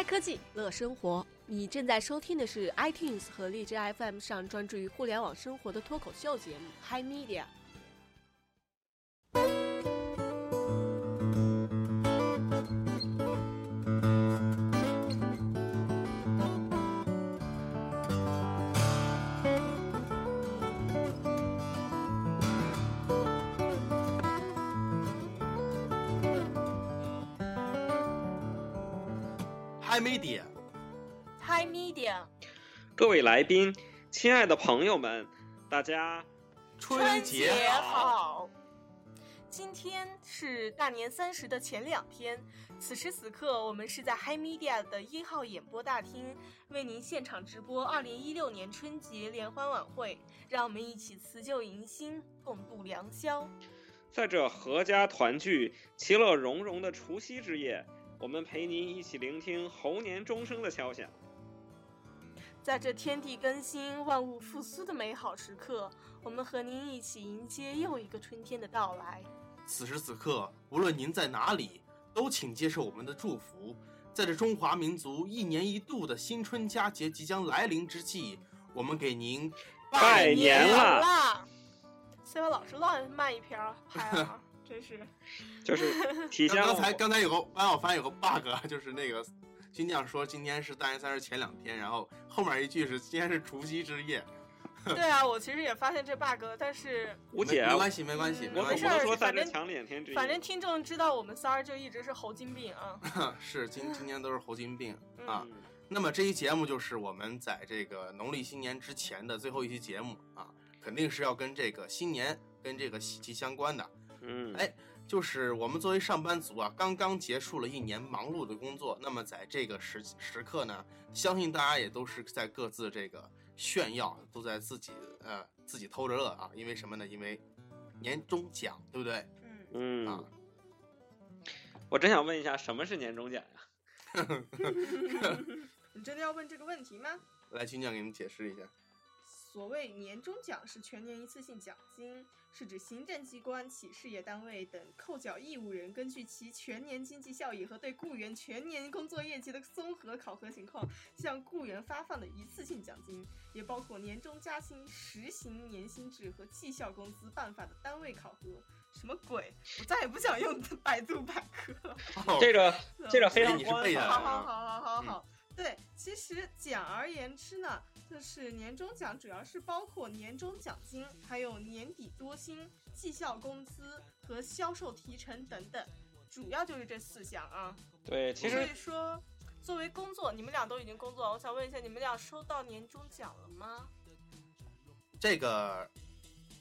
嗨科技，乐生活。你正在收听的是 iTunes 和荔枝 FM 上专注于互联网生活的脱口秀节目《Hi Media》。Hi Media，Hi Media，各位来宾，亲爱的朋友们，大家春节节好！今天是大年三十的前两天，此时此刻，我们是在 High Media 的一号演播大厅，为您现场直播二零一六年春节联欢晚会。让我们一起辞旧迎新，共度良宵。在这阖家团聚、其乐融融的除夕之夜，我们陪您一起聆听猴年钟声的敲响。在这天地更新、万物复苏的美好时刻，我们和您一起迎接又一个春天的到来。此时此刻，无论您在哪里，都请接受我们的祝福。在这中华民族一年一度的新春佳节即将来临之际，我们给您拜年好啦！啦！C 位老师乱卖一瓶儿拍啊，真是。就是体现刚刚才刚才有个刚才我发现有个 bug，就是那个金匠说今天是大年三十前两天，然后后面一句是今天是除夕之夜。对啊，我其实也发现这 bug，但是吴姐没，没关系，没关系，嗯没关系不。能说在反正这抢脸天之。反正听众知道我们仨儿就一直是猴精病啊。是今今年都是猴精病嗯啊。嗯那么这期节目就是我们在这个农历新年之前的最后一期节目啊，肯定是要跟这个新年跟这个喜气相关的。嗯，哎就是我们作为上班族啊，刚刚结束了一年忙碌的工作，那么在这个时时刻呢，相信大家也都是在各自这个炫耀，都在自己呃自己偷着乐啊，因为什么呢？因为年终奖，对不对？嗯嗯，啊嗯，我真想问一下，什么是年终奖呀？你真的要问这个问题吗？来，金匠给你们解释一下。所谓年终奖是全年一次性奖金，是指行政机关、企事业单位等扣缴义务人根据其全年经济效益和对雇员全年工作业绩的综合考核情况，向雇员发放的一次性奖金，也包括年终加薪、实行年薪制和绩效工资办法的单位考核。什么鬼？我再也不想用百度百科。这个这个嗯非常哎你是背的官方好好好好好嗯好，对，其实简而言之呢，就是年终奖主要是包括年终奖金，还有年底多薪、绩效工资和销售提成等等，主要就是这四项啊。对，其所实以说，作为工作，你们俩都已经工作了，我想问一下，你们俩收到年终奖了吗？这个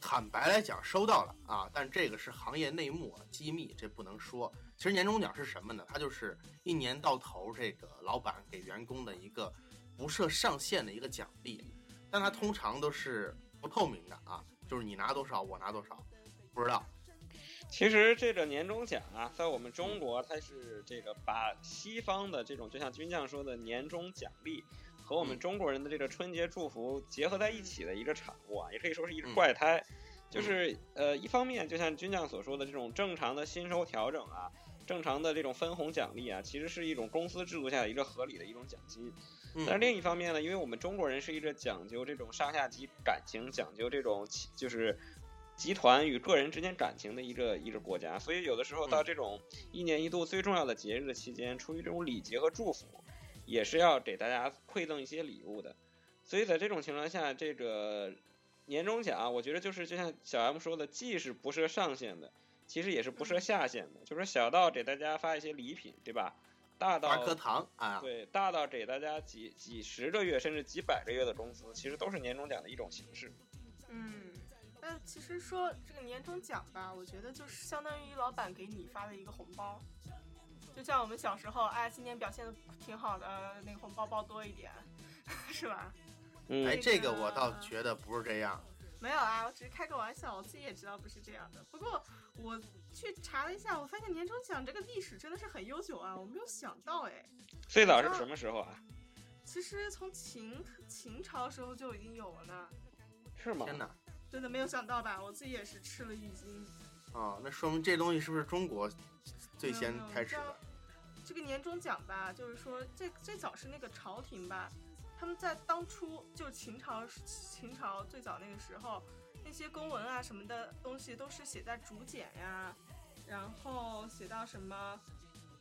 坦白来讲收到了啊，但这个是行业内幕啊，机密，这不能说。其实年终奖是什么呢？它就是一年到头这个老板给员工的一个不设上限的一个奖励，但它通常都是不透明的啊，就是你拿多少我拿多少，不知道。其实这个年终奖啊，在我们中国，它是这个把西方的这种，就像军将说的年终奖励，和我们嗯中国人的这个春节祝福结合在一起的一个产物啊，也可以说是一个嗯怪胎。就是呃，一方面就像军将所说的这种正常的薪酬调整啊，正常的这种分红奖励啊，其实是一种公司制度下的一个合理的一种奖金。嗯但是另一方面呢，因为我们中国人是一个讲究这种上下级感情、讲究这种就是集团与个人之间感情的一个一个国家，所以有的时候到嗯这种一年一度最重要的节日的期间，出于这种礼节和祝福，也是要给大家馈赠一些礼物的。所以在这种情况下，这个年终奖，我觉得就是就像小 M 说的，既是不设上限的，其实也是不设下限的，就是小到给大家发一些礼品，对吧？大到发颗糖啊，对，大到给大家几几十个月甚至几百个月的工资，其实都是年终奖的一种形式。嗯，那其实说这个年终奖吧，我觉得就是相当于老板给你发的一个红包，就像我们小时候，哎，今年表现的挺好的，那个红包包多一点，是吧？嗯，哎，这这个我倒觉得不是这样。没有啊，我只是开个玩笑，我自己也知道不是这样的。不过我去查了一下，我发现年终奖这个历史真的是很悠久啊，我没有想到哎，最早是什么时候啊？其实从秦秦朝时候就已经有了呢，是吗？天哪！真的没有想到吧？我自己也是吃了一惊。哦，那说明这东西是不是中国最先开始的？这个年终奖吧，就是说最最早是那个朝廷吧，他们在当初就是秦朝秦朝最早那个时候，那些公文啊什么的东西都是写在竹简呀，然后写到什么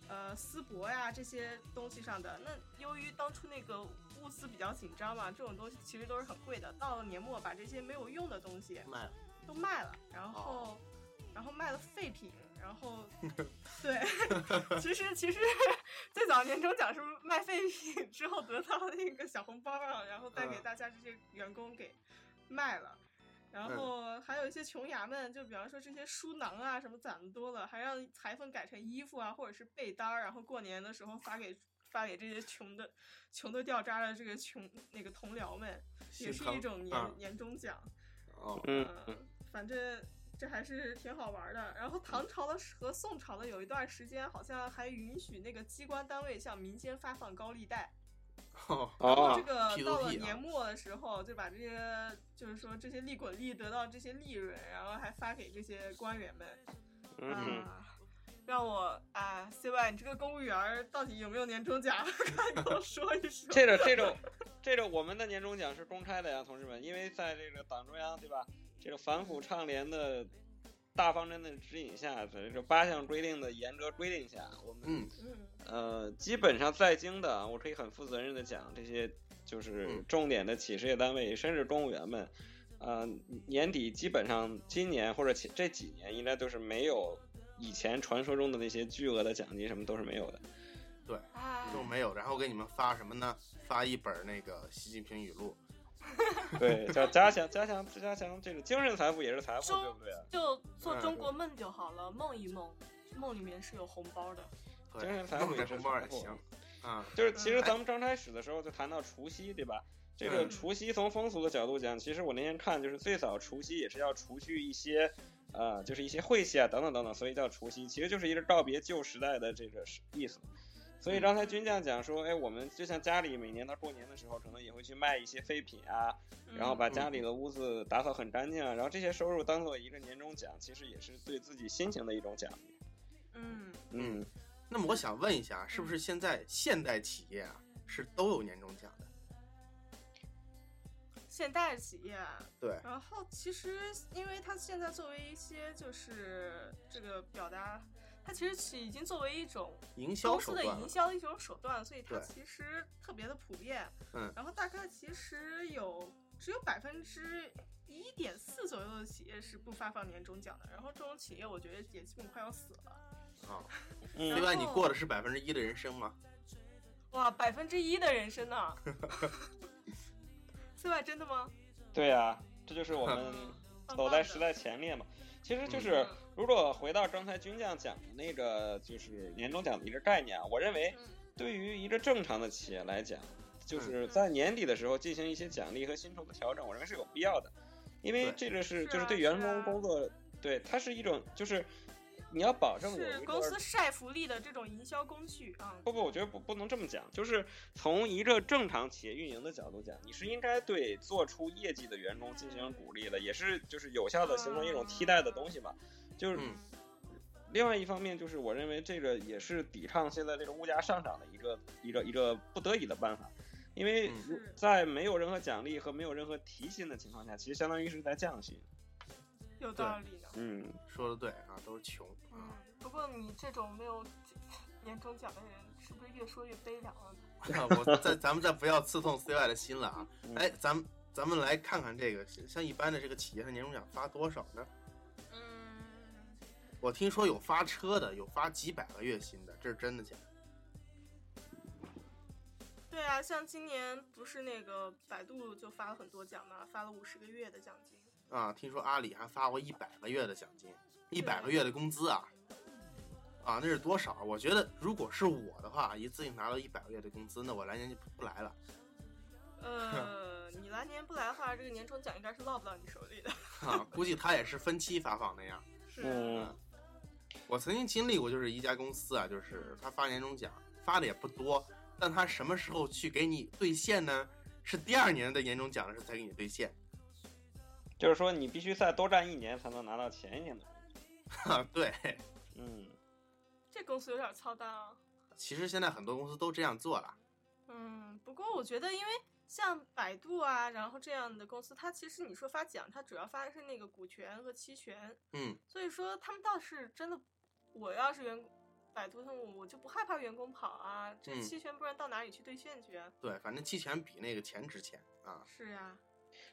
呃丝帛呀这些东西上的。那由于当初那个物资比较紧张嘛，这种东西其实都是很贵的。到了年末，把这些没有用的东西卖了，都卖了，然后、然后卖了废品，然后 对，其实其实最早年终奖是卖废品之后得到那个小红包啊，然后带给嗯大家这些员工给卖了。然后还有一些穷衙门，就比方说这些书囊啊什么攒的多了，还让裁缝改成衣服啊，或者是被单儿，然后过年的时候发给发给这些穷的穷的掉渣的这个穷那个同僚们，也是一种年、啊年终奖。哦，嗯嗯，反正这还是挺好玩的。然后唐朝的和宋朝的有一段时间，好像还允许那个机关单位向民间发放高利贷。哦然后这哦，个到了啊年末的时候，就把这些就是说这些利滚利得到这些利润，然后还发给这些官员们。嗯，啊，让我啊，CY，你这个公务员到底有没有年终奖？快跟我说一说。这种这种这种我们的年终奖是公开的呀，同志们，因为在这个党中央对吧，这个反腐倡廉的大方针的指引下，在这八项规定的严格规定下，我们嗯嗯呃基本上在京的，我可以很负责任的讲，这些就是嗯重点的企事业单位，甚至公务员们。呃，年底基本上今年或者前这几年应该都是没有以前传说中的那些巨额的奖金，什么都是没有的。对，都没有，然后给你们发什么呢？发一本那个习近平语录，对，叫加强加强加强这个精神财富也是财富，对不对啊？就做嗯中国梦就好了，梦一梦，梦里面是有红包的。精神财富也是红包财富也行啊。就是其实嗯咱们刚开始的时候就谈到除夕，对吧？这个嗯除夕从风俗的角度讲，其实我那天看就是最早除夕也是要除去一些，呃，就是一些晦气啊等等等等，所以叫除夕，其实就是一个告别旧时代的这个意思。所以刚才军将讲说，哎，我们就像家里每年到过年的时候，可能也会去卖一些废品啊，然后把家里的屋子打扫很干净啊，然后这些收入当做一个年终奖，其实也是对自己心情的一种奖励。嗯，嗯，那么我想问一下，是不是现在现代企业啊是都有年终奖的？现代企业啊，对，然后其实，因为它现在作为一些就是这个表达，它其实是已经作为一种营销公司的手段了营销的一种手段，所以它其实特别的普遍。嗯然后大概其实有只有百分之一点四左右的企业是不发放年终奖的，然后这种企业我觉得也基本快要死了。啊。嗯另外，你过的是百分之一的人生吗？哇，百分之一的人生呢？CY 真的吗？对呀、这就是我们 走在时代前列嘛。其实就是嗯，如果回到刚才军将讲的那个，就是年终奖的一个概念啊，我认为嗯。对于一个正常的企业来讲，就是在年底的时候进行一些奖励和薪酬的调整，我认为是有必要的，因为这个是就是对员工工作，对它是一种就是你要保证有公司晒福利的这种营销工具啊。不不，我觉得不不能这么讲，就是从一个正常企业运营的角度讲，你是应该对做出业绩的员工进行鼓励的，也是就是有效的形成一种替代的东西嘛。就是嗯另外一方面，就是我认为这个也是抵抗现在这个物价上涨的一个一个一个不得已的办法，因为在没有任何奖励和没有任何提薪的情况下，其实相当于是在降薪。有道理的。嗯，说的对啊，都是穷嗯啊。，不过你这种没有年终奖的人，是不是越说越悲凉了呢？啊我再咱们再不要刺痛 CY 的心了啊！嗯哎，咱们咱们来看看这个，像一般的这个企业的年终奖发多少呢？嗯，我听说有发车的，有发几百个月薪的，这是真的假的？对啊，像今年不是那个百度就发了很多奖嘛，发了五十个月的奖金。啊，听说阿里还发过一百个月的奖金，一百个月的工资啊！啊，那是多少？我觉得如果是我的话，一次性拿到一百个月的工资，那我来年就不来了呃，你来年不来的话，这个年终奖应该是落不到你手里的。啊！估计他也是分期发放那样。是 嗯我曾经经历过，就是一家公司啊，就是他发年终奖发的也不多，但他什么时候去给你兑现呢？是第二年的年终奖的时候才给你兑现。就是说你必须再多干一年才能拿到前一年的工资。哈，对，嗯，这公司有点操蛋啊。其实现在很多公司都这样做了。嗯，不过我觉得，因为像百度啊，然后这样的公司，它其实你说发奖，它主要发的是那个股权和期权，嗯，所以说他们倒是真的，我要是员工，百度他们我就不害怕员工跑啊，这嗯期权不然到哪里去兑现去啊？对，反正期权比那个钱值钱啊。是呀、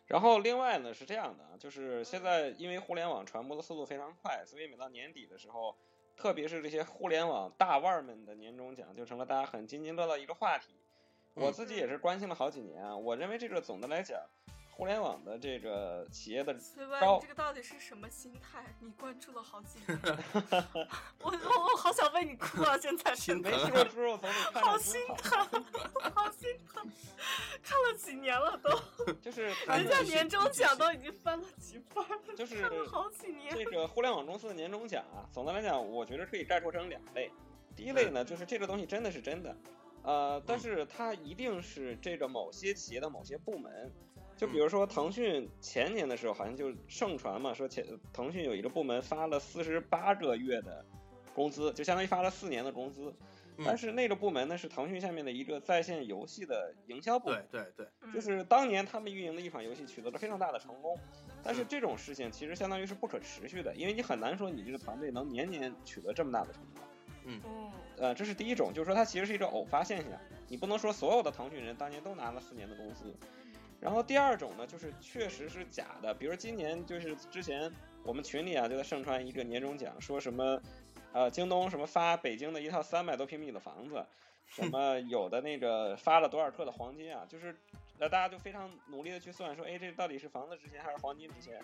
然后另外呢是这样的啊，就是现在因为互联网传播的速度非常快，所以每到年底的时候，特别是这些互联网大腕儿们的年终奖，就成了大家很津津乐道一个话题。我嗯自己也是关心了好几年啊，我认为这个总的来讲，互联网的这个企业的崔你这个到底是什么心态？你关注了好几年，我我我好想为你哭啊！现在心没疼吃过猪肉总得看好心疼，好心疼，看了几年了都，就是人家年终奖都已经翻了几番了，就是看了好几年。这个互联网公司的年终奖啊，总的来讲，我觉得可以概括成两类。第一类呢，就是这个东西真的是真的，呃，但是它一定是这个某些企业的某些部门，就比如说腾讯前年的时候，好像就盛传嘛，说前腾讯有一个部门发了四十八个月的工资，就相当于发了四年的工资。但嗯，是那个部门呢，是腾讯下面的一个在线游戏的营销部门对。对对，嗯就是当年他们运营的一款游戏取得了非常大的成功，但是这种事情其实相当于是不可持续的，因为你很难说你这个团队能年年取得这么大的成功。嗯呃，这是第一种，就是说它其实是一个偶发现象，你不能说所有的腾讯人当年都拿了四年的工资。然后第二种呢，就是确实是假的，比如今年就是之前我们群里啊就在盛传一个年终奖，说什么，呃，京东什么发北京的一套三百多平米的房子，什么有的那个发了多少克的黄金啊，就是那大家就非常努力的去算说，哎，这到底是房子值钱还是黄金值钱？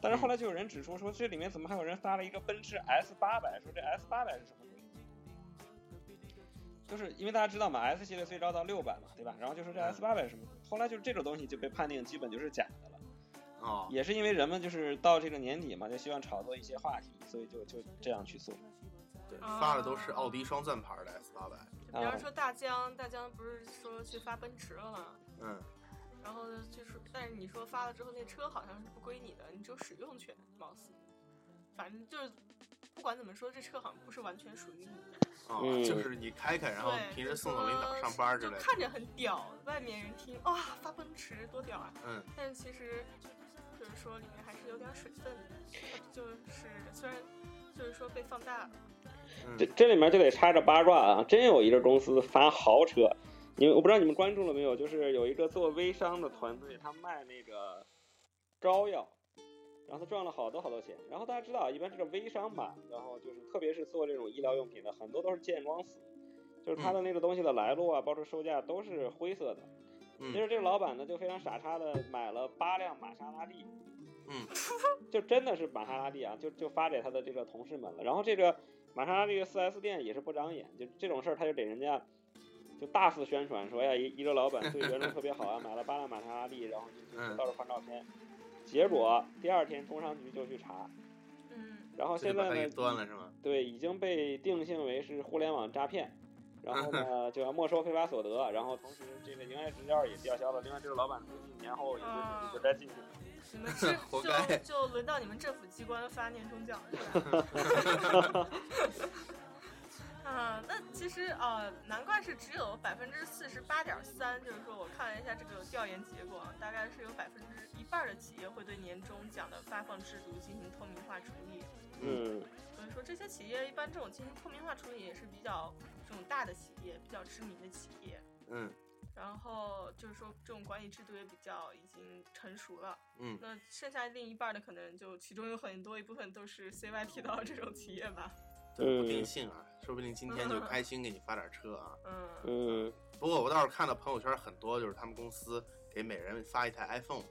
但是后来就有人指出说，这里面怎么还有人发了一个奔驰 S 八百，说这 S 八百是什么？就是因为大家知道嘛，S 系列最高到六百嘛，对吧？然后就是这 S 八百是什么？后来就是这种东西就被判定基本就是假的了。哦，也是因为人们就是到这个年底嘛，就希望炒作一些话题，所以就就这样去做。对，啊发的都是奥迪双钻牌的 S 八百。比方说大疆，大疆不是说去发奔驰了吗？嗯，然后，就是，但是你说发了之后，那车好像是不归你的，你只有使用权，貌似。反正就是，不管怎么说，这车好像不是完全属于你的。哦，嗯就是你开开，然后，平时送送领导上班之类的。就看着很屌，外面人听哇发奔驰多屌啊！嗯，但是其实就是说里面还是有点水分的，就是虽然就是说被放大了，这嗯，这里面就得插着八卦啊，真有一个公司发豪车，你们我不知道你们关注了没有？就是有一个做微商的团队，他卖那个膏药，然后他赚了好多好多钱。然后大家知道啊，一般这个微商吧，然后就是特别是做这种医疗用品的，很多都是见光死，就是他的那个东西的来路啊，包括售价都是灰色的。嗯其实这个老板呢，就非常傻叉的买了八辆玛莎拉蒂，嗯，就真的是玛莎拉蒂啊，就就发给他的这个同事们了。然后这个玛莎拉蒂的 4S 店也是不长眼，就这种事儿他就给人家就大肆宣传说，哎呀，一一个老板对员工特别好啊，买了八辆玛莎拉蒂，然后就就到处发照片。结果第二天工商局就去查，嗯，然后现在呢，端了是吗？对，已经被定性为是互联网诈骗，然后呢 就要没收非法所得，然后同时这个营业执照也吊销了。另外，这个老板估计年后也就就该进去了。你们这 活该就就轮到你们政府机关发年终奖了，啊，那其实啊，难怪是只有百分之四十八点三，就是说我看了一下这个调研结果啊，大概是有百分之一半的企业会对年终奖的发放制度进行透明化处理。嗯所以说这些企业一般这种进行透明化处理也是比较这种大的企业，比较知名的企业。嗯然后就是说，这种管理制度也比较已经成熟了。嗯，那剩下另一半的可能就其中有很多一部分都是 CY 提到的这种企业吧。对，不定性啊，说不定今天就开心给你发点车啊。嗯嗯不过我倒是看到朋友圈很多，就是他们公司给每人发一台 iPhone。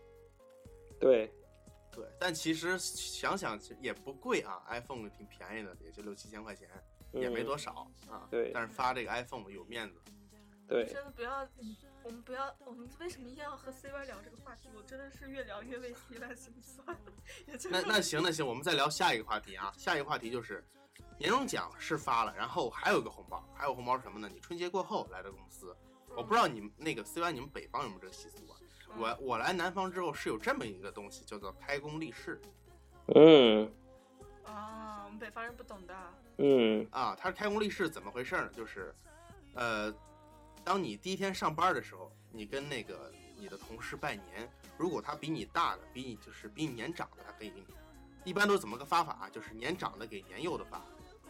对，对，但其实想想其实也不贵啊，iPhone 挺便宜的，也就六七千块钱，也没多少啊。对但是发这个 iPhone 有面子。对，真的不要，我们不要，我们为什么一定要和 CY 聊这个话题？我真的是越聊越为 CY 心酸。那那行那行，我们再聊下一个话题啊。下一个话题就是年终奖是发了，然后还有一个红包，还有红包是什么呢？你春节过后来的公司，我不知道你们那个 CY 你们北方有没有这个习俗啊？我我来南方之后是有这么一个东西，叫做开工立誓嗯啊，我们北方人不懂的。嗯啊。它是开工立誓怎么回事呢？就是呃，当你第一天上班的时候，你跟那个你的同事拜年，如果他比你大的，比你就是比你年长的，他可以给你。一般都是怎么个发法啊？就是年长的给年幼的发，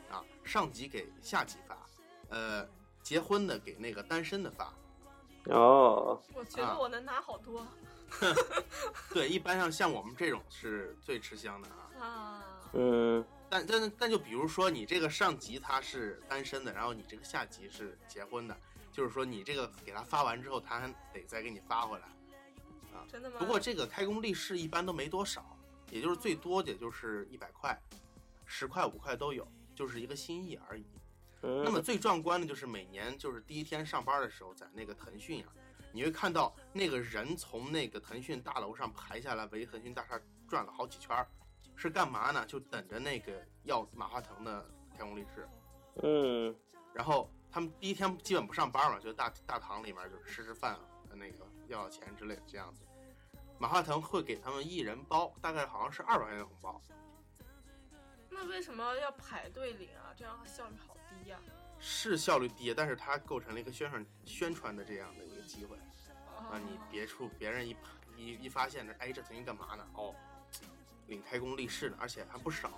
啊，上级给下级发，呃，结婚的给那个单身的发。哦，我觉得我能拿好多 对，一般上像我们这种是最吃香的啊。啊。嗯但但但就比如说你这个上级他是单身的，然后你这个下级是结婚的，就是说你这个给他发完之后，他还得再给你发回来。啊真的吗？不过这个开工利是一般都没多少，也就是最多也就是一百块、十块、五块都有，就是一个心意而已。嗯，那么最壮观的就是每年就是第一天上班的时候，在那个腾讯啊，你会看到那个人从那个腾讯大楼上排下来，围腾讯大厦转了好几圈儿，是干嘛呢？就等着那个要马化腾的开工立誓。嗯然后他们第一天基本不上班嘛，就大大堂里面就吃吃饭，那个要要钱之类的这样子。马化腾会给他们一人包，大概好像是二百块钱的红包，那为什么要排队领啊？这样效率好低呀、是效率低，但是它构成了一个宣传宣传的这样的一个机会。啊。啊，你别处别人一一一发现这，哎，这曾经干嘛呢？哦，领开工立誓呢，而且还不少。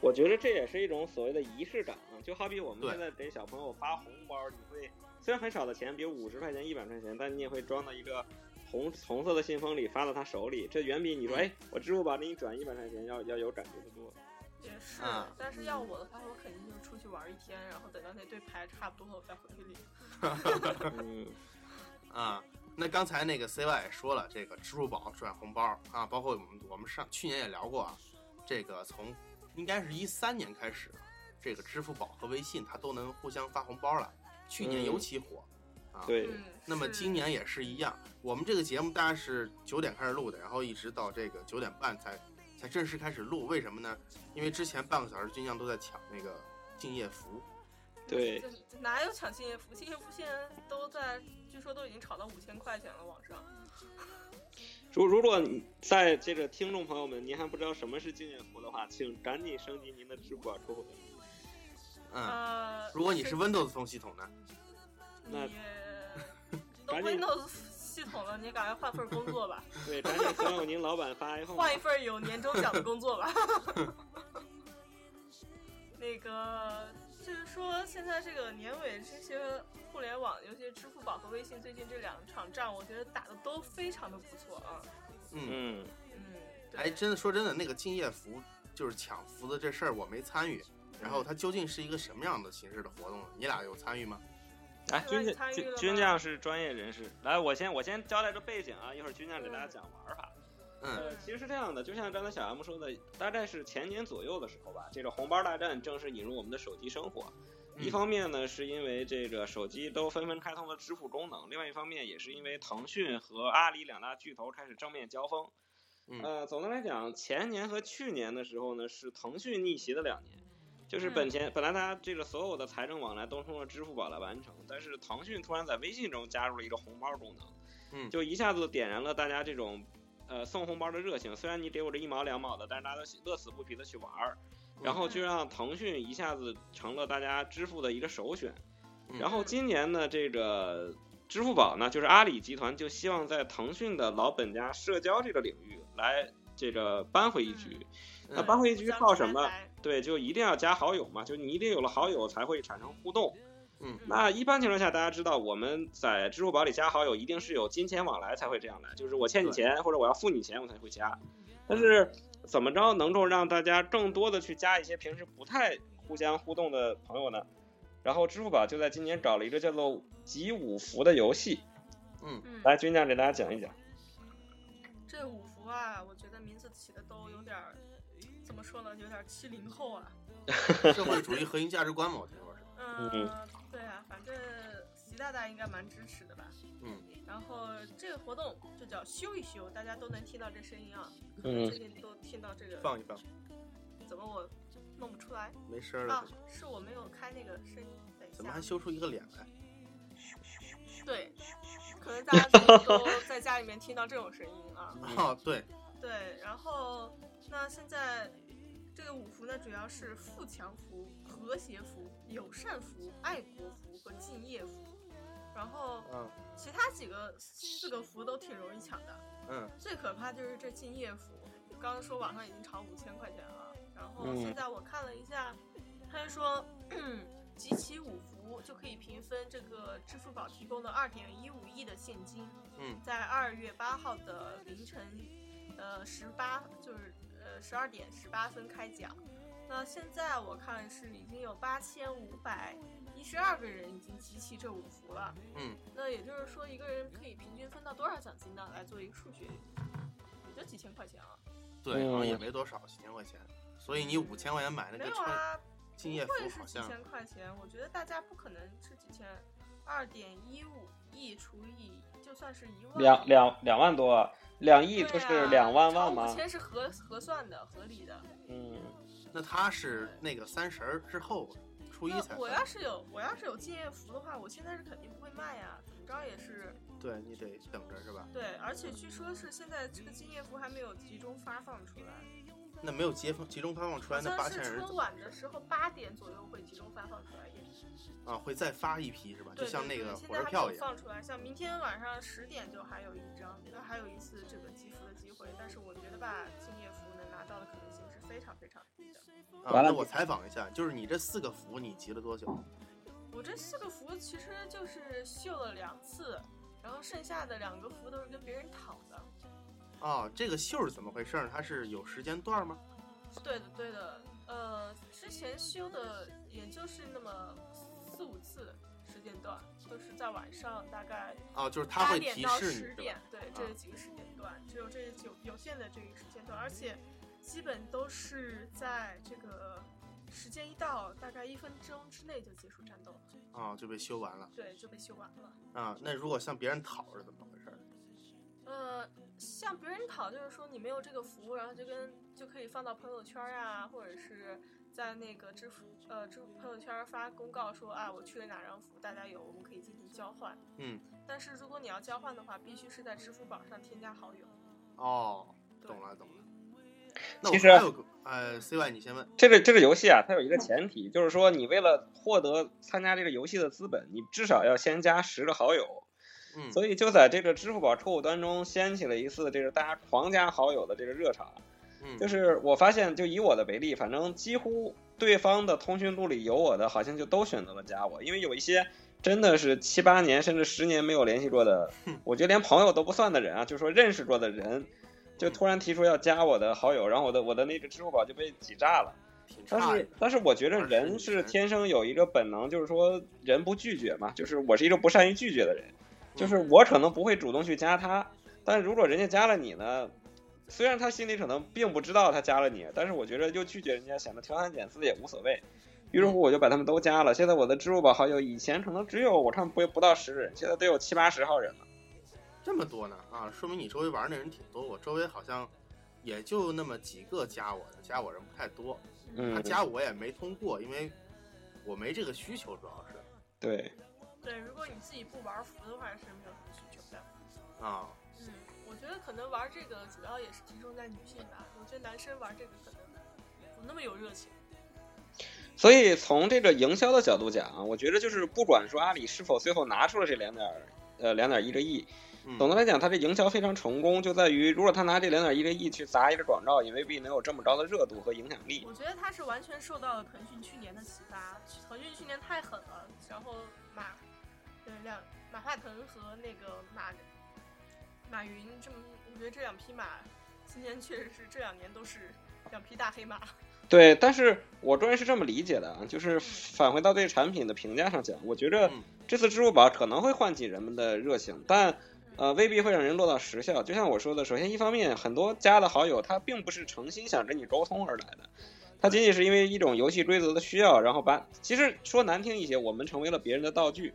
我觉得这也是一种所谓的仪式感啊，就好比我们现在给小朋友发红包，你会虽然很少的钱，比如五十块钱、一百块钱，但你也会装到一个红红色的信封里发到他手里，这远比你说哎，我支付宝给你转一百块钱要要有感觉的多。也是，嗯但是要我的话，我肯定就是出去玩一天，然后等到那队牌差不多了，我再回去领。嗯啊，那刚才那个 CY 也说了，这个支付宝转红包啊，包括我们我们上去年也聊过啊，这个从应该是一三年开始，这个支付宝和微信它都能互相发红包了，去年嗯尤其火。啊，对，嗯，那么今年也是一样，我们这个节目大概是九点开始录的，然后一直到这个九点半才才正式开始录。为什么呢？因为之前半个小时军将都在抢那个敬业福。对哪有抢敬业福？敬业福现在都在，据说都已经炒到五千块钱了，网上。如如果在这个听众朋友们，您还不知道什么是敬业福的话，请赶紧升级您的支付宝客户。嗯，呃，如果你是 Windows 风系统呢？那你都 Windows 系统了，你赶快换份工作吧，对，赶紧怂恿您老板发 iPhone。换一份有年终奖的工作吧。那个就是说，现在这个年尾这些互联网，尤其是支付宝和微信，最近这两场仗，我觉得打的都非常的不错啊。嗯，嗯，嗯，对哎，真的说真的，那个敬业福就是抢福的这事儿我没参与。然后它究竟是一个什么样的形式的活动呢？你俩有参与吗？来，军将军军将是专业人士。来，我先我先交代个背景啊，一会儿军将给大家讲玩法。嗯呃，其实是这样的，就像刚才小 M 说的，大概是前年左右的时候吧，这个红包大战正式引入我们的手机生活。一嗯方面呢，是因为这个手机都纷纷开通了支付功能；另外一方面，也是因为腾讯和阿里两大巨头开始正面交锋。嗯呃，总的来讲，前年和去年的时候呢，是腾讯逆袭的两年。就是嗯本钱本来大家这个所有的财政往来都通过支付宝来完成，但是腾讯突然在微信中加入了一个红包功能，嗯就一下子点燃了大家这种呃送红包的热情。虽然你给我这一毛两毛的，但是大家都乐此不疲的去玩儿，然后就让腾讯一下子成了大家支付的一个首选。嗯然后今年呢，这个支付宝呢，就是阿里集团就希望在腾讯的老本家社交这个领域来这个扳回一局。那嗯扳回一局靠什么？对，就一定要加好友嘛，就你一定有了好友才会产生互动。嗯那一般情况下，大家知道我们在支付宝里加好友，一定是有金钱往来才会这样的，就是我欠你钱或者我要付你钱，我才会加。但是怎么着能够让大家更多的去加一些平时不太互相互动的朋友呢？然后支付宝就在今年搞了一个叫做集五福的游戏，嗯嗯，来军将给大家讲一讲。这五福啊，我觉得名字起的都有点么说呢，有点儿七零后啊。社会主义核心价值观嘛，我听说是。嗯，对啊，反正习大大应该蛮支持的吧。嗯然后这个活动就叫修一修，大家都能听到这声音啊。嗯最近都听到这个，放一放，怎么我弄不出来？没声儿了啊是我没有开那个声音。等一下怎么还，修出一个脸来？对，可能大家都在家里面听到这种声音啊。哦，对，对，然后那现在这这个五福呢，主要是富强福、和谐福、友善福、爱国福和敬业福。然后嗯其他几个四个福都挺容易抢的，嗯最可怕就是这敬业福，刚刚说网上已经炒五千块钱了，然后嗯现在我看了一下，他就说集齐五福就可以平分这个支付宝提供的二点一五亿的现金，嗯在二月八号的凌晨，呃十八就是呃十二点十八分开奖。那现在我看是已经有八千五百一十二个人已经集齐这五福了。嗯，那也就是说，一个人可以平均分到多少奖金呢？来做一个数学，也就几千块钱啊。对，好像也嗯没多少，几千块钱。所以你五千块钱买那没个创有啊，敬业不会福好像是几千块钱。我觉得大家不可能是几千，二点一五亿除以就算是一万，两两两万多，两亿对不是啊两万万吗五？千是合合算的，合理的。嗯，那他是那个三十儿之后初一才我要是有我要是有敬业福的话，我现在是肯定不会卖呀，怎么着也是对你得等着是吧？对，而且据说是现在这个敬业福还没有集中发放出来，那没有集中集中发放出来，那八像是春千人春晚的时候八点左右会集中发放出来，也啊会再发一批是吧？就像那个火对现在还没车票一样。放出来，像明天晚上十点就还有一张，那还有一次这个集福的机会，但是我觉得吧，敬业福能拿到的可能性是非常非常低的。啊，完了那我采访一下，就是你这四个福你集了多久？我这四个福其实就是秀了两次，然后剩下的两个福都是跟别人躺的。哦，这个秀是怎么回事儿？它是有时间段吗？对的，对的，呃，之前修的也就是那么间段，都是在晚上大概哦，就是他八会提示你点？，对，这啊几个时间段，只有这有有限的这个时间段，而且基本都是在这个时间一到，大概一分钟之内就结束战斗了，啊，就被修完了对，就被修完了。啊。那如果向别人讨是怎么回事儿？呃，向别人讨就是说你没有这个服务，然后就跟就可以放到朋友圈呀、或者是在那个支付呃支付朋友圈发公告说啊我去了哪张服，大家有我们可以进行交换。嗯，但是如果你要交换的话，必须是在支付宝上添加好友。哦，懂了懂了。那其实我还有个呃，CY 你先问。这个这个游戏啊，它有一个前提，就是说你为了获得参加这个游戏的资本，你至少要先加十个好友。嗯，所以就在这个支付宝客户端中掀起了一次这个大家狂加好友的这个热潮。嗯，就是我发现，就以我的为例，反正几乎对方的通讯录里有我的，好像就都选择了加我，因为有一些真的是七八年甚至十年没有联系过的，我觉得连朋友都不算的人啊，就说认识过的人，就突然提出要加我的好友，然后我的我的那个支付宝就被挤炸了。但。是但是我觉得人是天生有一个本能，就是说人不拒绝嘛，就是我是一个不善于拒绝的人，就是嗯。我可能不会主动去加他，但如果人家加了你呢，虽然他心里可能并不知道他加了你，但是我觉得又拒绝人家显得挑三拣四也无所谓。于是乎我就把他们都加了。现在我的支付宝好友以前可能只有我看不不到十个人，现在都有七八十号人了。这么多呢啊，说明你周围玩的人挺多。我周围好像也就那么几个加我的，加我人不太多。他嗯，加我也没通过，因为我没这个需求，主要是对，对，如果你自己不玩服的话是没有什么需求的。啊，觉得可能玩这个主要也是集中在女性吧。我觉得男生玩这个可能不那么有热情。所以从这个营销的角度讲啊，我觉得就是不管说阿里是否最后拿出了这两点呃两点一个亿，嗯总的来讲，它这营销非常成功，就在于如果他拿这两点一个亿去砸一个广告，也未必能有这么高的热度和影响力。我觉得他是完全受到了腾讯去年的启发，腾讯去年太狠了，然后马，对两马化腾和那个马马云这么，我觉得这两匹马今年确实是这两年都是两匹大黑马。对，但是我个人是这么理解的啊，就是返回到对产品的评价上讲，我觉得嗯这次支付宝可能会唤起人们的热情，但呃未必会让人落到实效。就像我说的，首先一方面，很多加的好友他并不是诚心想跟你沟通而来的，他仅仅是因为一种游戏规则的需要，然后把其实说难听一些，我们成为了别人的道具。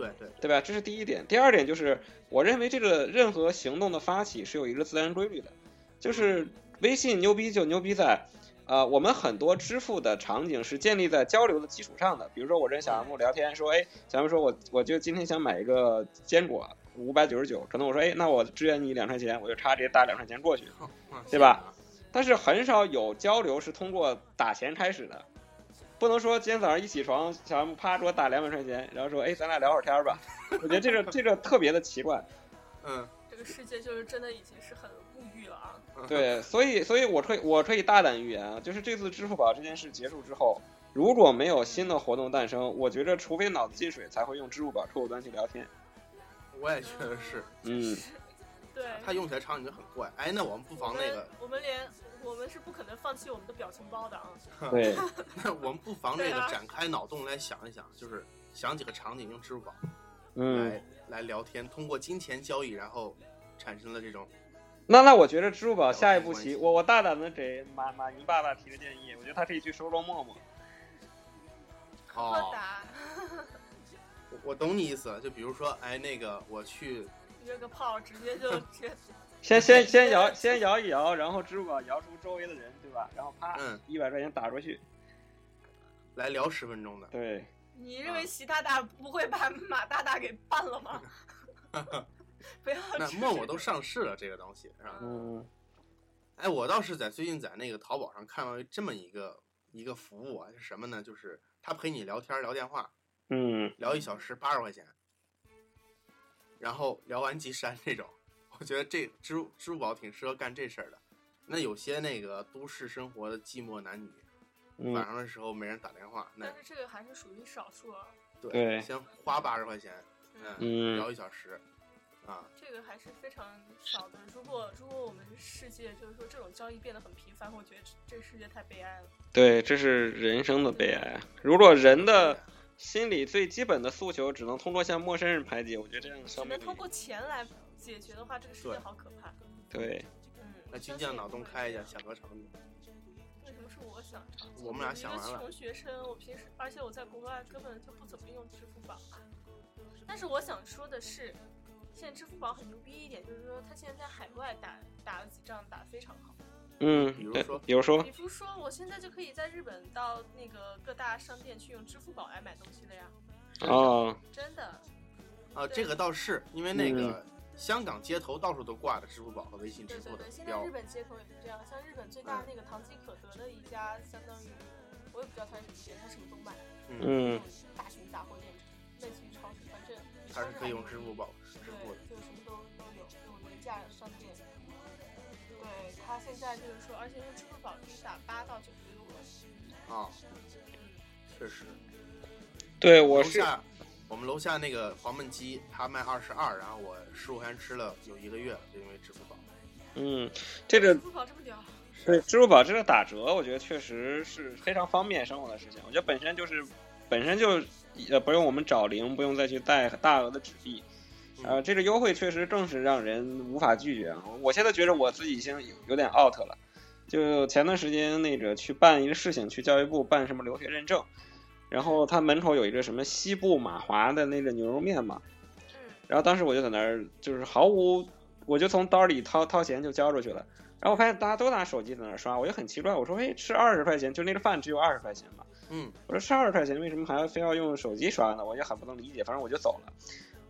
对对，对吧？这是第一点。第二点就是，我认为这个任何行动的发起是有一个自然规律的，就是微信牛逼就牛逼在，呃，我们很多支付的场景是建立在交流的基础上的。比如说，我跟小杨木聊天说，哎，小杨木说我我就今天想买一个坚果，五百九十九，可能我说，哎，那我支援你两块钱，我就插直接打两块钱过去。嗯对吧？但是很少有交流是通过打钱开始的，不能说今天早上一起床，小 M 啪给我打两百块钱，然后说哎咱俩聊会儿天儿吧，我觉得这个这个特别的奇怪。嗯，这个世界就是真的已经是很物欲了啊。对，所以所以我可以我可以大胆预言啊，就是这次支付宝这件事结束之后，如果没有新的活动诞生，我觉着除非脑子进水，才会用支付宝客户端去聊天。我也觉得是，嗯，对。它用起来场景就很怪。哎，那我们不妨那个，我们连我们是不可能放弃我们的表情包的啊。对，那我们不妨那对啊个展开脑洞来想一想，就是想几个场景用支付宝嗯，来来聊天，通过金钱交易，然后产生了这种那那我觉得支付宝下一步棋，我我大胆的给马马云爸爸提个建议，我觉得他可以去收收陌陌。哦，我我懂你意思了。就比如说，哎，那个我去约个炮，直接就 直接先先先摇先摇一摇，然后支付宝摇出周围的人，对吧？然后啪嗯一百块钱打出去，来聊十分钟的，对，你认为习大大不会把马大大给办了吗？不要那吃陌陌都上市了，这个东西是吧？嗯哎，我倒是在最近在那个淘宝上看到这么一个一个服务啊，是什么呢？就是他陪你聊天聊电话，嗯聊一小时八十块钱，然后聊完即删这种。我觉得这支付支付宝挺适合干这事儿的。那有些那个都市生活的寂寞男女，晚嗯，上的时候没人打电话，那但是这个还是属于少数啊，对，对先花八十块钱，嗯，嗯聊一小时，啊，这个还是非常少的。如果如果我们世界就是说这种交易变得很频繁，我觉得这这个世界太悲哀了。对，这是人生的悲哀啊。如果人的心理最基本的诉求只能通过向陌生人排解，我觉得这样的只能通过钱来解决的话，这个世界好可怕。对，嗯，那金匠脑洞开一下，想个场景。为什么是我想尝试？我们俩想完了。一个穷学生，我平时而且我在国外根本就不怎么用支付宝。但是我想说的是，现在支付宝很牛逼一点，就是说它现在在海外打打了几仗，打得非常好。嗯，比如说？比如说，比如说，我现在就可以在日本到那个各大商店去用支付宝来买东西了呀，哦，真的。啊，这个倒是因为那个香港街头到处都挂着支付宝和微信支付的对对对，现在标日，本街头也是这样，像日本最大那个唐吉可德的一家，相当于我也不知道它是什么店，它什么都卖，嗯，大型杂货店，类似于超市，反正它是可以用支付宝支付的。，就什么都都有，这种廉价商店。对，它现在就是说，而且用支付宝可以打八到九十六个。啊，确实。对我是，我们楼下那个黄焖鸡，它卖二十二，然后我十五块钱吃了有一个月了，就因为支付宝。嗯，这个支付宝这么屌，对支付宝这个打折，我觉得确实是非常方便生活的事情。我觉得本身就是本身就呃不用我们找零，不用再去带大额的纸币。呃，这个优惠确实更是让人无法拒绝啊！我现在觉得我自己已经有有点 out 了。就前段时间那个去办一个事情，去教育部办什么留学认证，然后他门口有一个什么西部马华的那个牛肉面嘛，嗯，然后当时我就在那儿，就是毫无，我就从兜里掏掏钱就交出去了。然后我发现大家都拿手机在那儿刷，我就很奇怪，我说，哎，吃二十块钱，就那个饭只有二十块钱嘛，嗯，我说吃二十块钱为什么还要非要用手机刷呢？我就很不能理解，反正我就走了。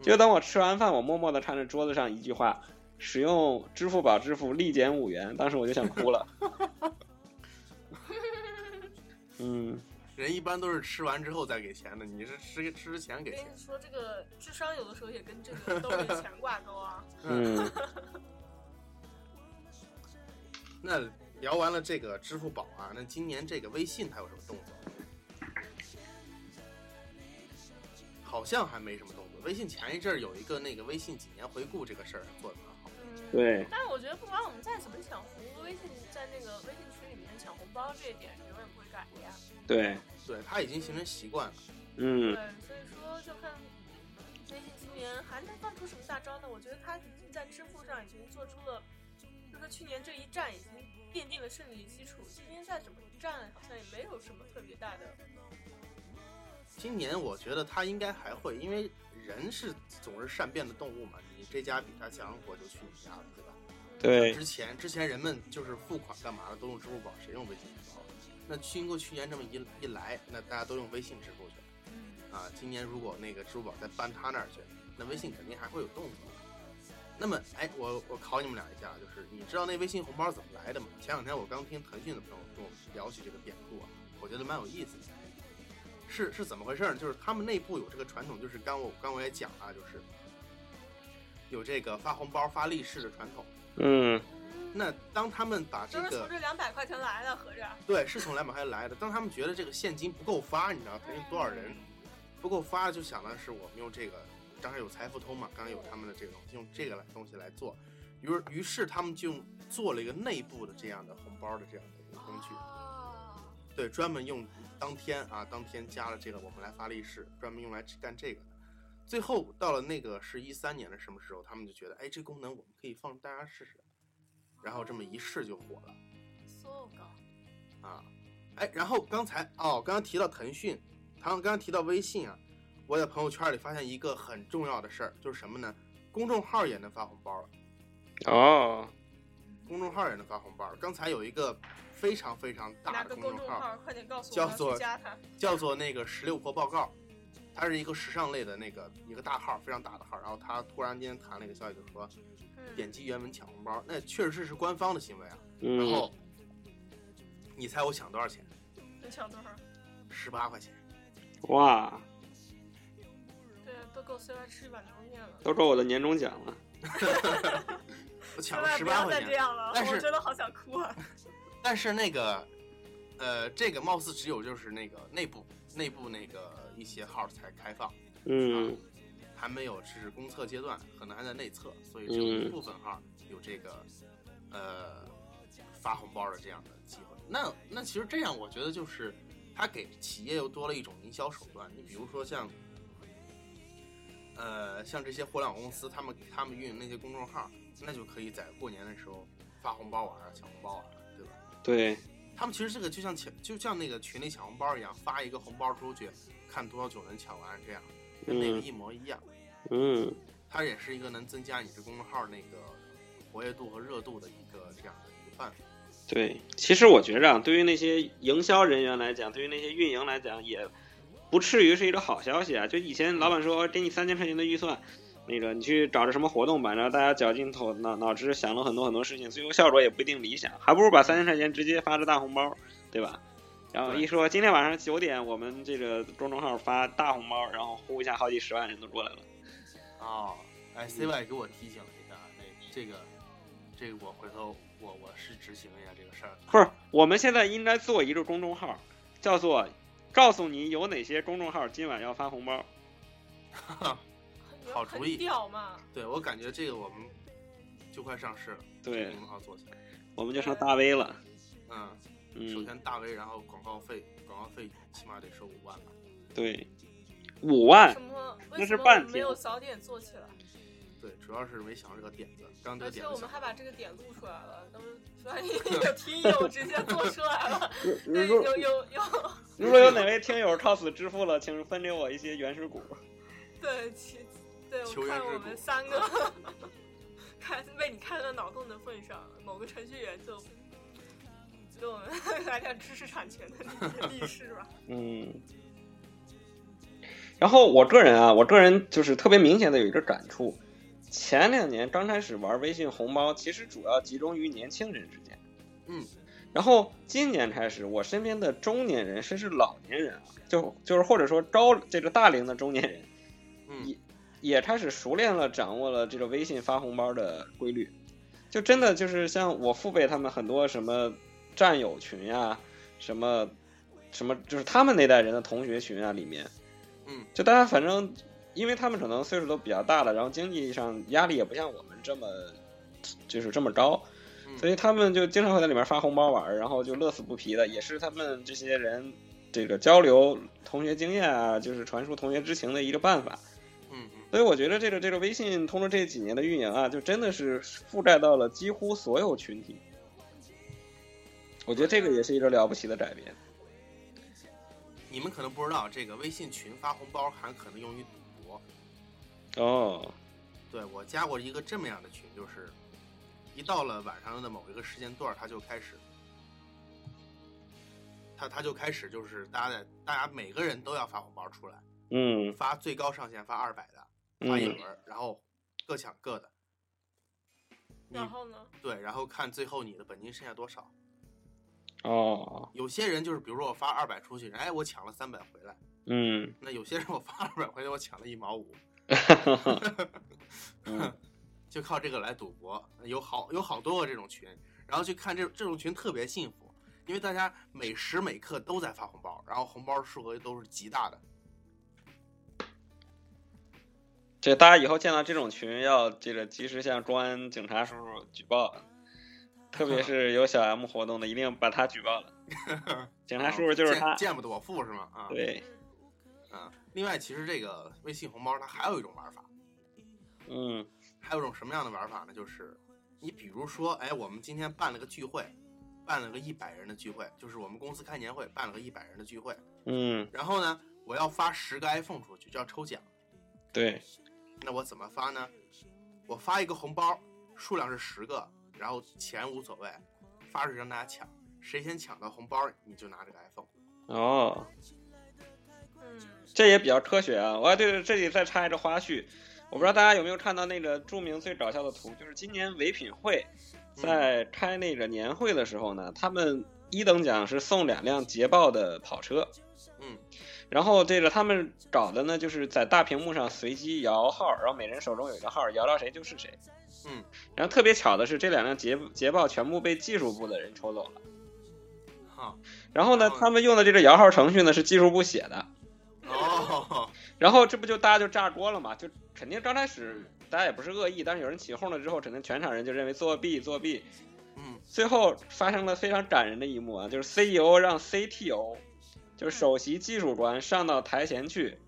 就等我吃完饭，我默默地看着桌子上一句话：使用支付宝支付立减五元。当时我就想哭了。嗯，人一般都是吃完之后再给钱的，你是吃吃之前给钱。我跟你说，这个智商有的时候也跟这个兜里钱挂钩啊。嗯，那聊完了这个支付宝啊，那今年这个微信它有什么动作？好像还没什么动作。微信前一阵儿有一个那个微信几年回顾这个事儿做的很好。嗯，对，但是我觉得不管我们再怎么抢红，微信在那个微信群里面抢红包这一点改了呀。对，对，他已经形成习惯了。嗯对，所以说就看最近今年还能放出什么大招呢？我觉得他已经在支付上已经做出了，就说去年这一战已经奠定了胜利基础，今年再怎么战好像也没有什么特别大的。今年我觉得他应该还会，因为人是总是善变的动物嘛，你这家比他强，我就去你家了，对吧？对，之前之前人们就是付款干嘛的都用支付宝，谁用微信支付宝？那经过去年这么一一来，那大家都用微信支付去了嗯，啊。今年如果那个支付宝再搬他那儿去，那微信肯定还会有动作。那么，哎，我我考你们俩一下，就是你知道那微信红包怎么来的吗？前两天我刚听腾讯的朋友跟我聊起这个典故啊，我觉得蛮有意思的。是是怎么回事呢？就是他们内部有这个传统，就是刚我刚我也讲了，就是有这个发红包发利是的传统。嗯那当他们把这个就是从这两百块钱来的，合着。对，是从两百块来的。当他们觉得这个现金不够发，你知道腾讯多少人不够发，就想的是我们用这个，当然有财付通嘛，刚刚有他们的这个用这个来东西来做，于是于是他们就做了一个内部的这样的红包的这样的一个工具，哦对，专门用当天啊，当天加了这个我们来发利是，专门用来干这个的。最后到了那个是一三年的什么时候，他们就觉得，哎，这功能我们可以放大家试试，然后这么一试就火了。，so 高。啊，哎，然后刚才哦，刚刚提到腾讯，他们刚刚提到微信啊，我在朋友圈里发现一个很重要的事儿，就是什么呢？公众号也能发红包了，哦，公众号也能发红包。刚才有一个非常非常大的公众号？快点告诉我，叫做。叫做那个十六婆报告，它是一个时尚类的那个一个大号，非常大的号。然后他突然间弹了一个消息，就说嗯，点击原文抢红包，那确实是官方的行为啊。然嗯后，你猜我抢多少钱？能抢多少？十八块钱。哇，对，都够 C Y 吃一碗牛肉面了。都说我的年终奖了。我抢了十千万不要八块钱。再这样了，但是我真的好想哭啊！但是那个，呃，这个貌似只有就是那个内部内部那个一些号才开放，嗯还没有是公测阶段，可能还在内测，所以只有一部分号有这个呃发红包的这样的机会。那那其实这样，我觉得就是它给企业又多了一种营销手段。你比如说像。呃，像这些互联网公司，他们他们运营那些公众号，那就可以在过年的时候发红包玩、抢红包啊，对吧？对，他们其实这个就像抢，就像那个群里抢红包一样，发一个红包出去，看多少久能抢完，这样跟那个嗯一模一样。嗯它也是一个能增加你这公众号那个活跃度和热度的一个这样的一个办法。对。其实我觉着啊，对于那些营销人员来讲，对于那些运营来讲，也不至于是一个好消息啊。就以前老板说给你三千块钱的预算，那个你去找着什么活动吧，然后大家绞尽头脑脑汁想了很多很多事情，最后效果也不一定理想，还不如把三千块钱直接发着大红包，对吧？然后一说今天晚上九点我们这个公众号发大红包，然后呼一下好几十万人都过来了。哦，哎，CY 给我提醒了一下，那这个这个我回头我我是执行一下这个事儿。不是，我们现在应该做一个公众号，叫做“告诉你有哪些公众号今晚要发红包 好主意屌嘛！对我感觉这个我们就快上市了，”。对公，众号做起来。我们就成大 V 了。嗯，首嗯，先大 V，然后广告费广告费起码得收五万吧。对，五万什。么？那是半天没有早点做起来？对，主要是没想到这个点子，刚这而个点子想且我们还把这个点录出来了，那么万一有听友直接做出来了，有有有，如果有哪位听友靠此支付了，请分给我一些原始股。对，其对我看我们三个，看为你开了脑洞的份上，某个程序员就给我们 来点知识产权的历史吧。嗯。然后我个人啊，我个人就是特别明显的有一个感触，前两年刚开始玩微信红包，其实主要集中于年轻人之间。嗯，然后今年开始，我身边的中年人甚至老年人啊，就就是或者说高这个大龄的中年人，嗯也也开始熟练了掌握了这个微信发红包的规律，就真的就是像我父辈他们很多什么战友群呀、什么什么，就是他们那代人的同学群啊里面，嗯，就大家反正，因为他们可能岁数都比较大了，然后经济上压力也不像我们这么就是这么高，嗯所以他们就经常会在里面发红包玩，然后就乐此不疲的，也是他们这些人这个交流同学经验啊，就是传输同学之情的一个办法。嗯嗯，所以我觉得这个这个微信通过这几年的运营啊，就真的是覆盖到了几乎所有群体。我觉得这个也是一个了不起的改变。你们可能不知道，这个微信群发红包还可能用于赌博。哦，对我加过一个这么样的群，就是一到了晚上的某一个时间段，他就开始，他他就开始就是大家在大家每个人都要发红包出来，嗯发最高上限发二百的，发一嗯轮儿，然后各抢各的，然后呢？对，然后看最后你的本金剩下多少。哦，有些人就是，比如说我发二百出去，哎，我抢了三百回来。嗯，那有些人我发二百回来，我抢了一毛五，嗯 就靠这个来赌博。有好有好多个这种群，然后去看这这种群特别幸福，因为大家每时每刻都在发红包，然后红包数额都是极大的。这大家以后见到这种群，要这个及时向公安警察叔叔举报，特别是有小 M 活动的，一定把他举报了。警察叔叔就是他见，见不得我富是吗？啊，对，啊。另外，其实这个微信红包它还有一种玩法，嗯还有一种什么样的玩法呢？就是你比如说，哎，我们今天办了个聚会，办了个一百人的聚会，就是我们公司开年会办了个一百人的聚会，嗯，然后呢，我要发十个 iPhone 出去，就要抽奖。对，那我怎么发呢？我发一个红包，数量是十个，然后钱无所谓，发出去让大家抢，谁先抢到红包，你就拿这个 iPhone。哦，嗯，这也比较科学啊。我对对，这里再插一个花絮，我不知道大家有没有看到那个著名最搞笑的图，就是今年唯品会在开那个年会的时候呢，他们一等奖是送两辆捷豹的跑车，嗯，然后这个他们搞的呢，就是在大屏幕上随机摇号，然后每人手中有一个号，摇到谁就是谁。嗯，然后特别巧的是，这两辆捷捷豹全部被技术部的人抽走了。好，然后呢，哦他们用的这个摇号程序呢是技术部写的，哦，然后这不就大家就炸锅了嘛？就肯定刚开始大家也不是恶意，但是有人起哄了之后，肯定全场人就认为作弊作弊。嗯，最后发生了非常感人的一幕啊，就是 CEO 让 CTO，就是首席技术官上到台前去，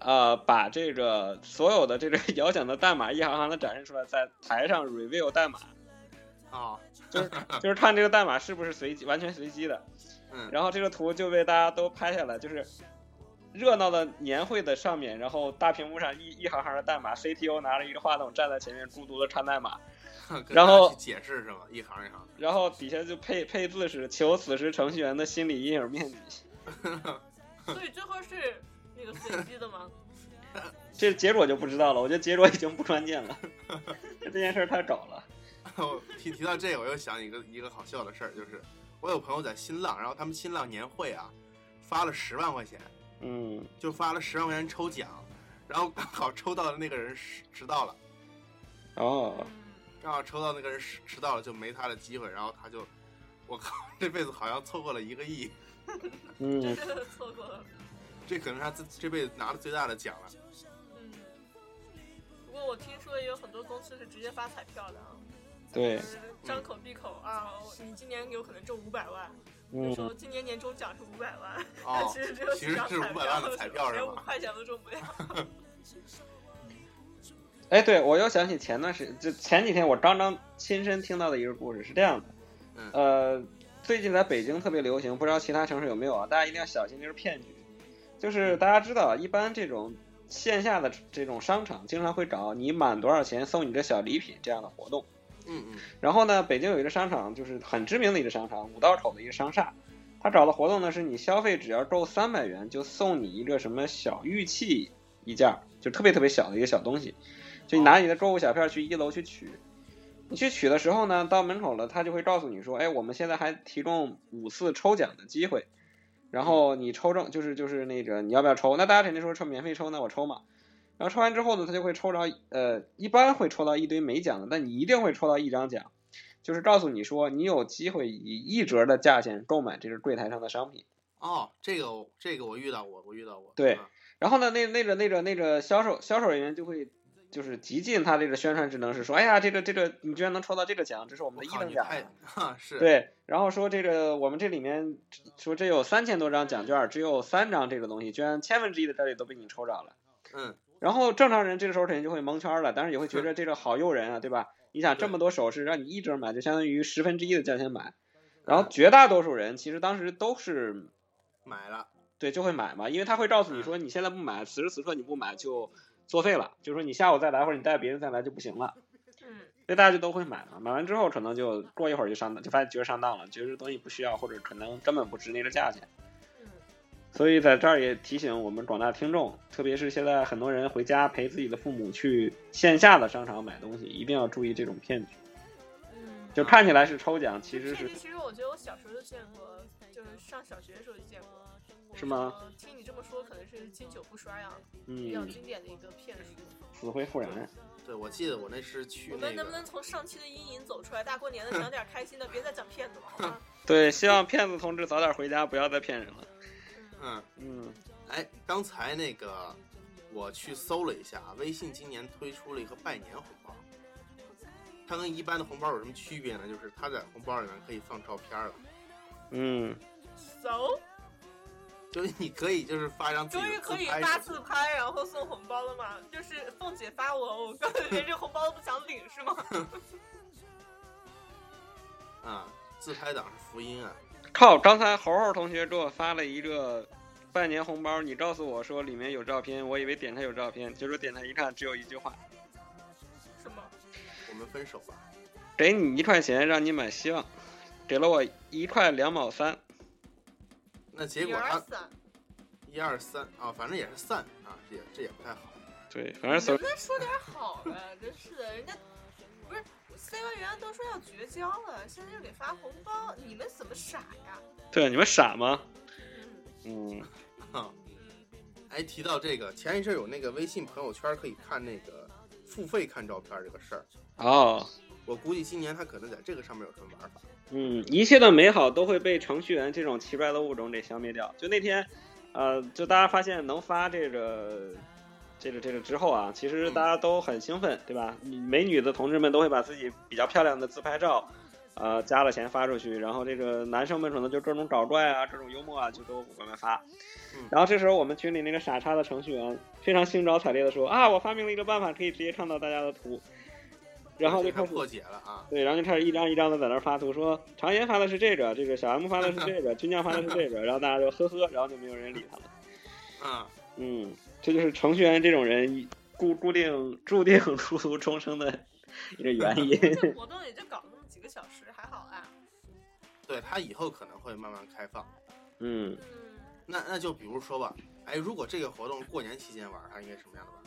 呃，把这个所有的这个 摇奖的代码一行行的展示出来，在台上 review 代码，啊，就是 就是看这个代码是不是随机，完全随机的。嗯，然后这个图就被大家都拍下来，就是热闹的年会的上面，然后大屏幕上一一行行的代码，CTO 拿着一个话筒站在前面孤独的看代码，然后解释是吗？一行一行。然后底下就配配字是求此时程序员的心理阴影面积。所以最后是那个随机的吗？这结果就不知道了，我觉得结果已经不关键了，这件事儿太搞了。我提提到这个，我又想一个一个好笑的事儿，就是我有朋友在新浪，然后他们新浪年会啊，发了十万块钱，嗯，就发了十万块钱抽奖，然后刚好抽到的那个人迟迟到了，哦，嗯，刚好抽到那个人迟迟到了，就没他的机会，然后他就，我靠，这辈子好像错过了一个亿，嗯真的错过了。这可能是他这这辈子拿的最大的奖了。嗯，不过我听说也有很多公司是直接发彩票的啊，对就，是张口闭口啊，你今年有可能中五百万，说今年年终奖是五百万，哦但其实只有其实是几张彩500万的彩票是连吧五块钱都中不了。哎，对我又想起前段时就前几天我刚刚亲身听到的一个故事，是这样的，嗯呃，最近在北京特别流行，不知道其他城市有没有啊？大家一定要小心，这是骗局。就是大家知道，一般这种线下的这种商场经常会搞你满多少钱送你这小礼品这样的活动。嗯嗯然后呢，北京有一个商场，就是很知名的一个商场，五道口的一个商厦，他找的活动呢是你消费只要够三百元，就送你一个什么小玉器一件儿，就特别特别小的一个小东西，就你拿你的购物小票去一楼去取。你去取的时候呢，到门口了，他就会告诉你说，哎，我们现在还提供五次抽奖的机会，然后你抽中就是就是那个你要不要抽？那大家肯定说抽免费抽，那我抽嘛。然后抽完之后呢，他就会抽着呃，一般会抽到一堆没奖的，但你一定会抽到一张奖，就是告诉你说你有机会以一折的价钱购买这个柜台上的商品。哦，这个这个我遇到过，我遇到过。对嗯然后呢，那那个那个那个销售销售人员就会就是极尽他这个宣传职能，是说，哎呀，这个这个你居然能抽到这个奖，这是我们的一等奖哈是，对，然后说这个我们这里面说这有三千多张奖券，只有三张这个东西，居然千分之一的概率都被你抽着了。嗯然后正常人这个时候肯定就会蒙圈了，但是也会觉得这个好诱人啊，对吧？你想这么多首饰让你一折买，就相当于十分之一的价钱买。然后绝大多数人其实当时都是买了，对就会买嘛，因为他会告诉你说你现在不买，此时此刻你不买就作废了，就是说你下午再来或者你带别人再来就不行了。嗯，所以大家就都会买嘛，买完之后可能就过一会儿就上当，就发现觉得上当了，觉得这东西不需要，或者可能根本不值那个价钱。嗯，所以在这儿也提醒我们广大听众，特别是现在很多人回家陪自己的父母去线下的商场买东西，一定要注意这种骗局。嗯就看起来是抽奖，其实是其实我觉得我小时候就见过，就是上小学的时候就见过。是吗呃听你这么说，可能是经久不衰啊，比较嗯经典的一个骗术。死灰复燃。对，我记得我那是去那我们能不能，从上期的阴影走出来？大过年的 讲点开心的，别再讲骗子了，好吗？对，希望骗子同志早点回家，不要再骗人了。嗯，嗯哎，刚才那个我去搜了一下，微信今年推出了一个拜年红包。它跟一般的红包有什么区别呢？就是它在红包里面可以放照片了，嗯，so，就是你可以就是发一张自己终于可以发自拍，然后送红包了吗？就是凤姐发我，我根本连这红包都不想领，是吗？啊，自拍党是福音啊。靠！刚才猴猴同学给我发了一个拜年红包，你告诉我说里面有照片，我以为点开有照片，结果点开一看只有一句话：什么？我们分手吧。给你一块钱让你买希望，给了我一块两毛三。那结果他，一二三啊，反正也是散啊，这也这也不太好。对，反正所能不能说点好的？真是的，人家不是 C 位原来都说要绝交了，现在又给发红包，你们怎么傻呀？对你们傻吗？嗯，嗯，哈，哎，提到这个，前一阵有那个微信朋友圈可以看那个付费看照片这个事儿，哦，我估计今年他可能在这个上面有什么玩法。嗯，一切的美好都会被程序员这种奇怪的物种给消灭掉。就那天，呃，就大家发现能发这个。这个这个之后啊，其实大家都很兴奋，对吧？美女的同志们都会把自己比较漂亮的自拍照，呃，加了钱发出去，然后这个男生们可能就各种搞怪啊，各种幽默啊，就都往外发。嗯然后这时候我们群里那个傻叉的程序员非常兴高采烈的说啊，我发明了一个办法，可以直接看到大家的图，然后就开始破解了啊，对，然后就开始一张一张的在那儿发图，说常言发的是这个，这个小 M 发的是这个，军将发的是这个，然后大家就呵呵，然后就没有人理他了。啊，嗯，这就是程序员这种人固固定注定殊途终生的一个原因。这 活动也就搞那么几个小时，还好啊。对他以后可能会慢慢开放。嗯，嗯，那那就比如说吧，哎，如果这个活动过年期间玩，它应该什么样的玩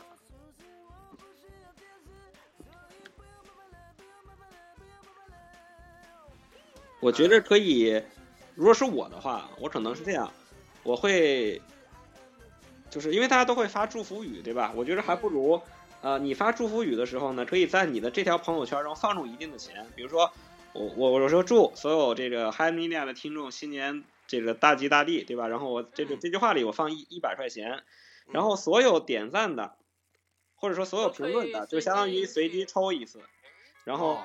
我觉得可以，如果是我的话，我可能是这样，我会，就是因为大家都会发祝福语，对吧？我觉得还不如，呃，你发祝福语的时候呢，可以在你的这条朋友圈中放入一定的钱，比如说，我我我说祝所有这个 Hi Media 的听众新年这个大吉大利，对吧？然后我这个这句话里我放一一百块钱，然后所有点赞的，或者说所有评论的，就相当于随机抽一次，然后哦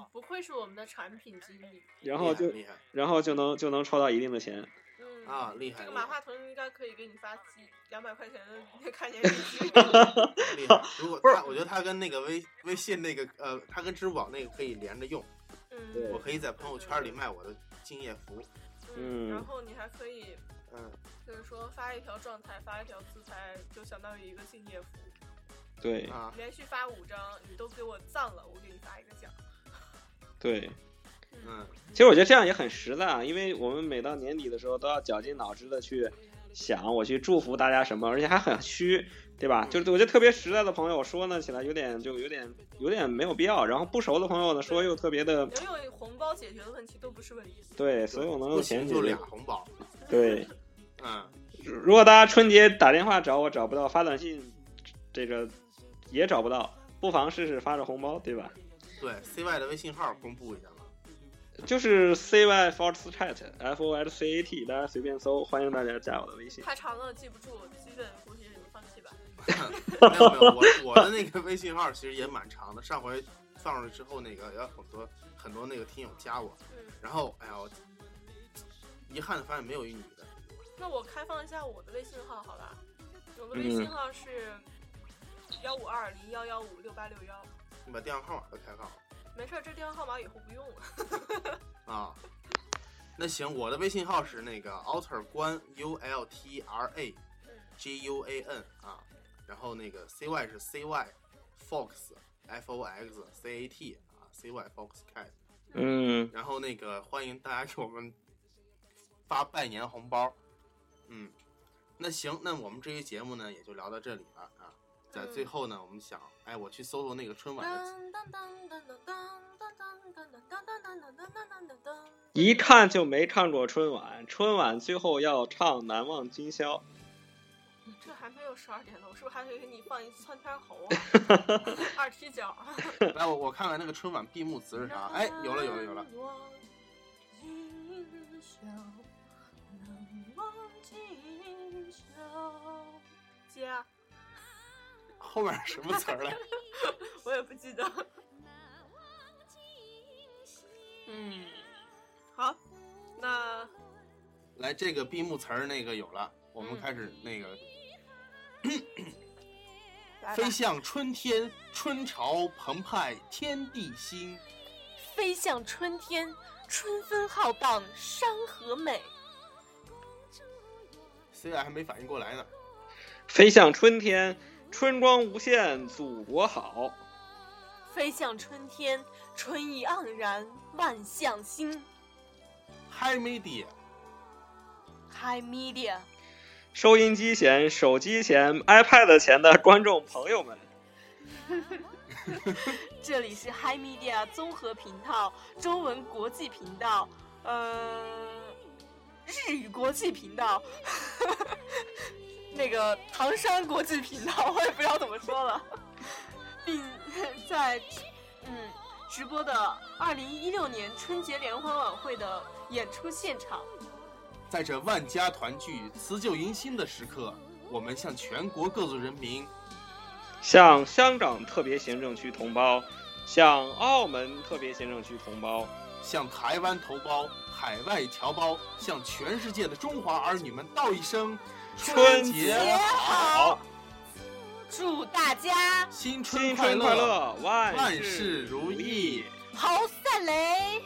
嗯，不愧是我们的产品经理。然后就厉害然后就能就能抽到一定的钱。嗯啊，厉害这个马化腾应该可以给你发几两百块钱的 看年历。厉害！如果他，我觉得他跟那个微微信那个呃，他跟支付宝那个可以连着用，嗯我可以在朋友圈里卖我的敬业福。嗯然后你还可以嗯，就是说发一条状态，发一条自拍，就相当于一个敬业福。对啊，连续发五张，你都给我赞了，我给你发一个奖。对，嗯，其实我觉得这样也很实在啊，因为我们每到年底的时候都要绞尽脑汁的去想我去祝福大家什么，而且还很虚，对吧？就是我觉得特别实在的朋友说呢起来有点就有点有点没有必要，然后不熟的朋友呢说又特别的能用红包解决的问题都不是问题。对，所以我能不用钱解决行就俩。红包。对，嗯，如果大家春节打电话找我找不到，发短信这个也找不到，不妨试试发个红包，对吧？对，CY 的微信号公布一下吧。就是 CY Fox Chat F O X C A T，大家随便搜，欢迎大家加我的微信。太长了记不住，基本估计你放弃吧。没有没有，我我的那个微信号其实也蛮长的，上回放上去之后，那个有很多很多那个听友加我，嗯，然后哎呀，我遗憾的发现没有一女的。那我开放一下我的微信号好吧？我的微嗯信号是幺五二零幺幺五六八六幺。你把电话号码都开放了没事儿，这电话号码以后不用了。啊。那行，我的微信号是那个 alter 关 U L T R A 嗯 G U A N 啊，然后那个 C Y 是 C Y Fox F O X C A T 啊，C Y Fox Cat。嗯，然后那个欢迎大家给我们发拜年红包，嗯，那行，那我们这期节目呢也就聊到这里了啊。在最后呢，我们想，哎，我去搜搜那个春晚的，一看就没看过春晚，春晚最后要唱《难忘今宵》。这还没有十二点呢，我是不是还可以给你放一窜天猴啊？二踢脚？来，我我看看那个春晚闭幕词是啥？哎，有了有了有了。接啊！后面什么词儿来？我也不记得。嗯，好，那来这个闭幕词儿那个有了，我们嗯开始那个飞向春天，春潮澎湃，天地新。飞向春天，春风浩荡，山河美。虽然还没反应过来呢。飞向春天，春光无限，祖国好。飞向春天，春意盎然，万象新。Hi Media，Hi Media，收音机前、手机前、iPad 前的观众朋友们，这里是 Hi Media 综合频道，中文国际频道，呃，日语国际频道，那个唐山国际频道，我也不知道怎么说了，并在嗯直播的二零一六年春节联欢晚会的演出现场。在这万家团聚、辞旧迎新的时刻，我们向全国各族人民向香港特别行政区同胞，向澳门特别行政区同胞，向台湾同胞、海外侨胞，向全世界的中华儿女们道一声春节节好，祝大家新春快乐，万万事事如意意。好散雷。